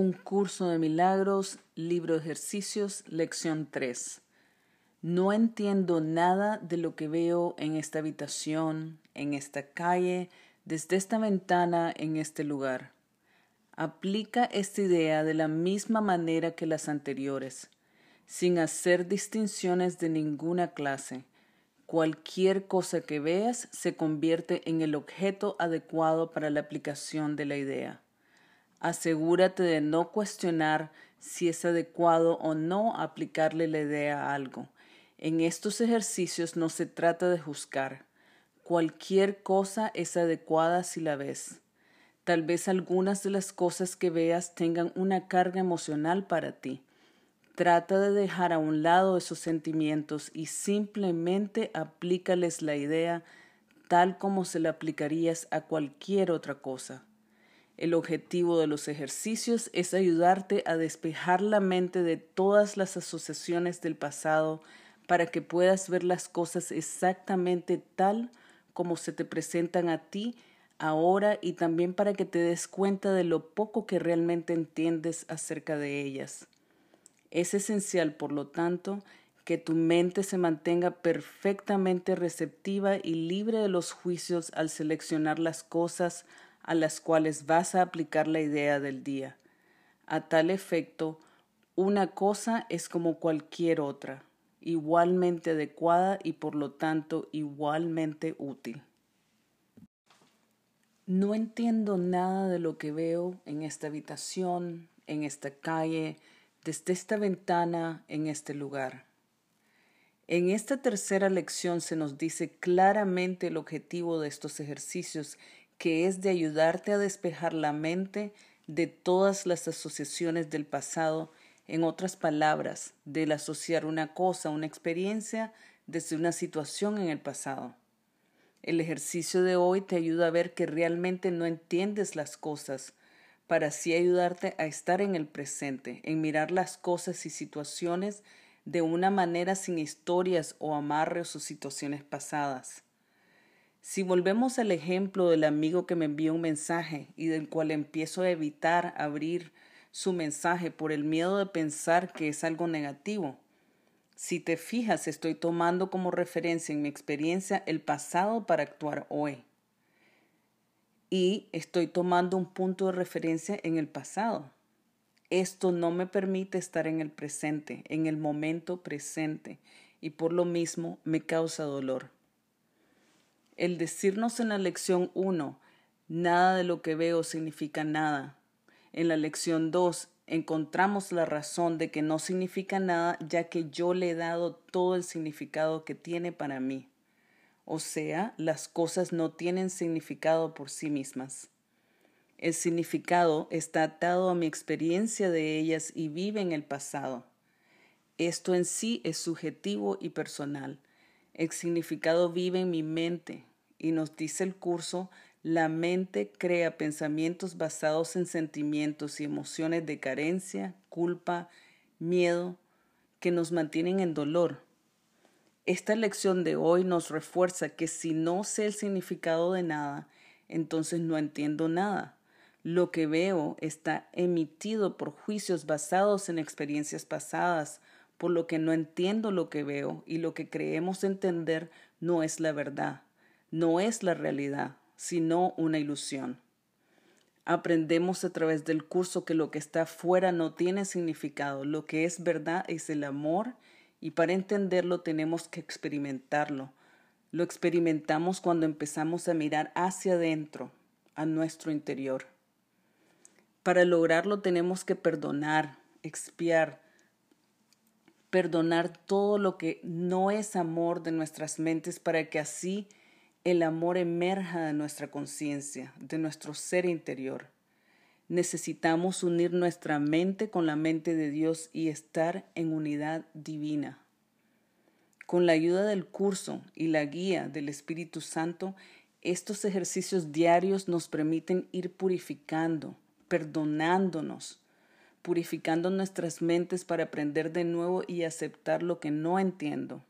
Un curso de milagros, libro de ejercicios, lección 3. No entiendo nada de lo que veo en esta habitación, en esta calle, desde esta ventana, en este lugar. Aplica esta idea de la misma manera que las anteriores, sin hacer distinciones de ninguna clase. Cualquier cosa que veas se convierte en el objeto adecuado para la aplicación de la idea. Asegúrate de no cuestionar si es adecuado o no aplicarle la idea a algo. En estos ejercicios no se trata de juzgar. Cualquier cosa es adecuada si la ves. Tal vez algunas de las cosas que veas tengan una carga emocional para ti, Trata de dejar a un lado esos sentimientos y simplemente aplícales la idea tal como se la aplicarías a cualquier otra cosa. El objetivo de los ejercicios es ayudarte a despejar la mente de todas las asociaciones del pasado para que puedas ver las cosas exactamente tal como se te presentan a ti ahora y también para que te des cuenta de lo poco que realmente entiendes acerca de ellas. Es esencial, por lo tanto, que tu mente se mantenga perfectamente receptiva y libre de los juicios al seleccionar las cosas a las cuales vas a aplicar la idea del día. A tal efecto, una cosa es como cualquier otra, igualmente adecuada y por lo tanto igualmente útil. No entiendo nada de lo que veo en esta habitación, en esta calle, desde esta ventana, en este lugar. En esta tercera lección se nos dice claramente el objetivo de estos ejercicios que es de ayudarte a despejar la mente de todas las asociaciones del pasado, en otras palabras, del asociar una cosa, una experiencia, desde una situación en el pasado. El ejercicio de hoy te ayuda a ver que realmente no entiendes las cosas, para así ayudarte a estar en el presente, en mirar las cosas y situaciones de una manera sin historias o amarres o situaciones pasadas. Si volvemos al ejemplo del amigo que me envió un mensaje y del cual empiezo a evitar abrir su mensaje por el miedo de pensar que es algo negativo, si te fijas, estoy tomando como referencia en mi experiencia el pasado para actuar hoy. Y estoy tomando un punto de referencia en el pasado. Esto no me permite estar en el presente, en el momento presente, y por lo mismo me causa dolor. El decirnos en la lección 1, nada de lo que veo significa nada. En la lección 2, encontramos la razón de que no significa nada ya que yo le he dado todo el significado que tiene para mí. O sea, las cosas no tienen significado por sí mismas. El significado está atado a mi experiencia de ellas y vive en el pasado. Esto en sí es subjetivo y personal. El significado vive en mi mente, y nos dice el curso, la mente crea pensamientos basados en sentimientos y emociones de carencia, culpa, miedo, que nos mantienen en dolor. Esta lección de hoy nos refuerza que si no sé el significado de nada, entonces no entiendo nada. Lo que veo está emitido por juicios basados en experiencias pasadas, por lo que no entiendo lo que veo y lo que creemos entender no es la verdad no es la realidad, sino una ilusión. Aprendemos a través del curso que lo que está fuera no tiene significado, lo que es verdad es el amor y para entenderlo tenemos que experimentarlo. Lo experimentamos cuando empezamos a mirar hacia adentro, a nuestro interior. Para lograrlo tenemos que perdonar, expiar, perdonar todo lo que no es amor de nuestras mentes para que así el amor emerja de nuestra conciencia, de nuestro ser interior. Necesitamos unir nuestra mente con la mente de Dios y estar en unidad divina. Con la ayuda del curso y la guía del Espíritu Santo, estos ejercicios diarios nos permiten ir purificando, perdonándonos, purificando nuestras mentes para aprender de nuevo y aceptar lo que no entiendo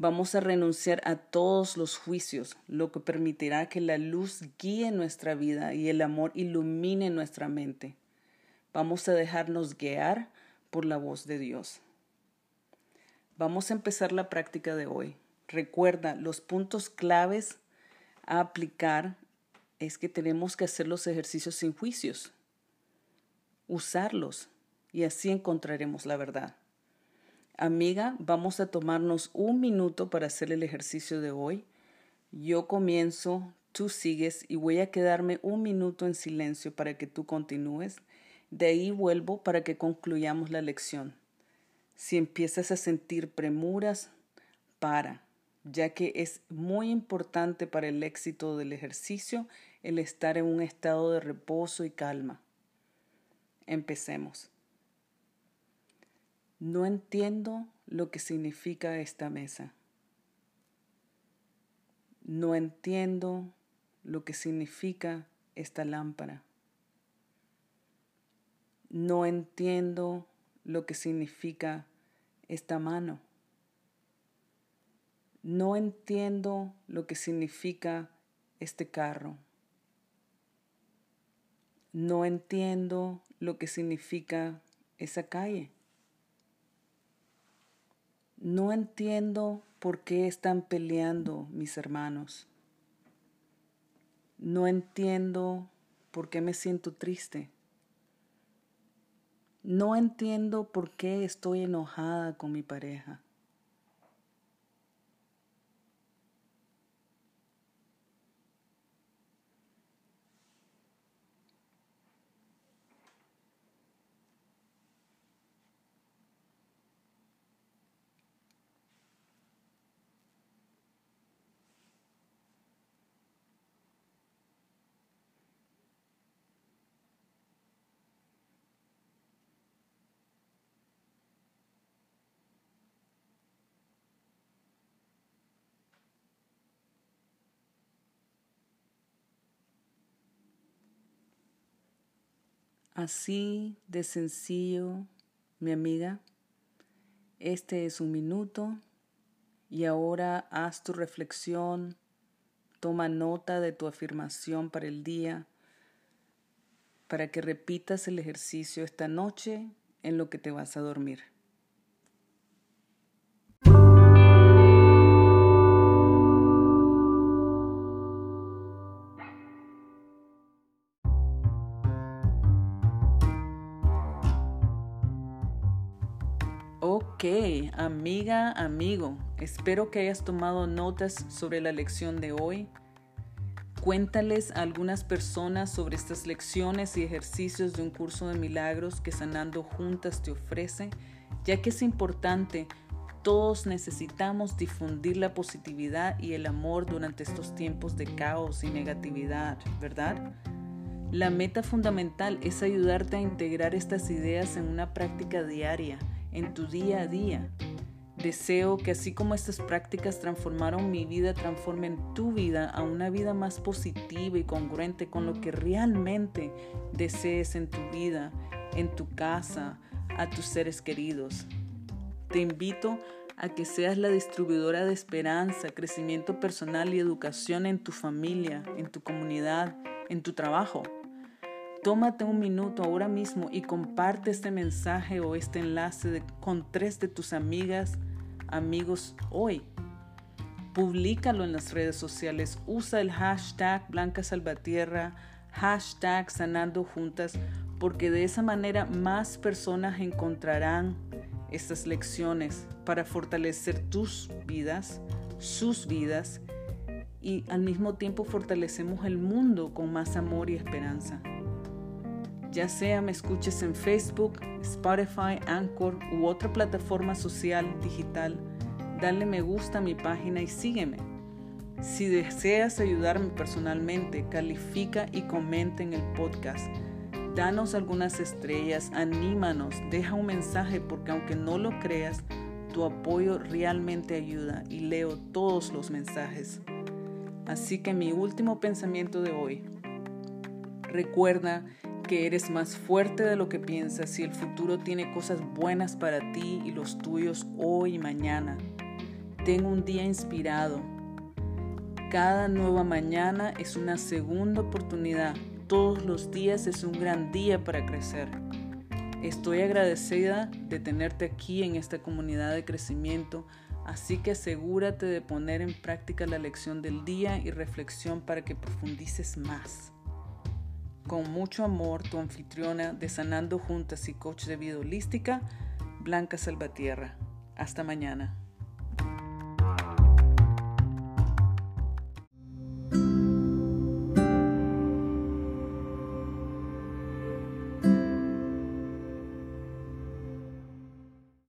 Vamos a renunciar a todos los juicios, lo que permitirá que la luz guíe nuestra vida y el amor ilumine nuestra mente. Vamos a dejarnos guiar por la voz de Dios. Vamos a empezar la práctica de hoy. Recuerda, los puntos claves a aplicar es que tenemos que hacer los ejercicios sin juicios, usarlos y así encontraremos la verdad. Amiga, vamos a tomarnos un minuto para hacer el ejercicio de hoy. Yo comienzo, tú sigues y voy a quedarme un minuto en silencio para que tú continúes. De ahí vuelvo para que concluyamos la lección. Si empiezas a sentir premuras, para, ya que es muy importante para el éxito del ejercicio el estar en un estado de reposo y calma. Empecemos. No entiendo lo que significa esta mesa. No entiendo lo que significa esta lámpara. No entiendo lo que significa esta mano. No entiendo lo que significa este carro. No entiendo lo que significa esa calle. No entiendo por qué están peleando mis hermanos. No entiendo por qué me siento triste. No entiendo por qué estoy enojada con mi pareja. Así de sencillo, mi amiga, este es un minuto y ahora haz tu reflexión, toma nota de tu afirmación para el día, para que repitas el ejercicio esta noche en lo que te vas a dormir. Ok, amiga, amigo, espero que hayas tomado notas sobre la lección de hoy. Cuéntales a algunas personas sobre estas lecciones y ejercicios de un curso de milagros que Sanando Juntas te ofrece, ya que es importante, todos necesitamos difundir la positividad y el amor durante estos tiempos de caos y negatividad, ¿verdad? La meta fundamental es ayudarte a integrar estas ideas en una práctica diaria en tu día a día. Deseo que así como estas prácticas transformaron mi vida, transformen tu vida a una vida más positiva y congruente con lo que realmente desees en tu vida, en tu casa, a tus seres queridos. Te invito a que seas la distribuidora de esperanza, crecimiento personal y educación en tu familia, en tu comunidad, en tu trabajo. Tómate un minuto ahora mismo y comparte este mensaje o este enlace con tres de tus amigas, amigos hoy. Publícalo en las redes sociales. Usa el hashtag Blanca Salvatierra, hashtag Sanando Juntas, porque de esa manera más personas encontrarán estas lecciones para fortalecer tus vidas, sus vidas, y al mismo tiempo fortalecemos el mundo con más amor y esperanza ya sea me escuches en Facebook, Spotify, Anchor u otra plataforma social digital, dale me gusta a mi página y sígueme. Si deseas ayudarme personalmente, califica y comenta en el podcast. Danos algunas estrellas, anímanos, deja un mensaje porque aunque no lo creas, tu apoyo realmente ayuda y leo todos los mensajes. Así que mi último pensamiento de hoy, recuerda que eres más fuerte de lo que piensas y el futuro tiene cosas buenas para ti y los tuyos hoy y mañana. Ten un día inspirado. Cada nueva mañana es una segunda oportunidad. Todos los días es un gran día para crecer. Estoy agradecida de tenerte aquí en esta comunidad de crecimiento, así que asegúrate de poner en práctica la lección del día y reflexión para que profundices más. Con mucho amor, tu anfitriona de Sanando Juntas y coach de vida holística, Blanca Salvatierra. Hasta mañana.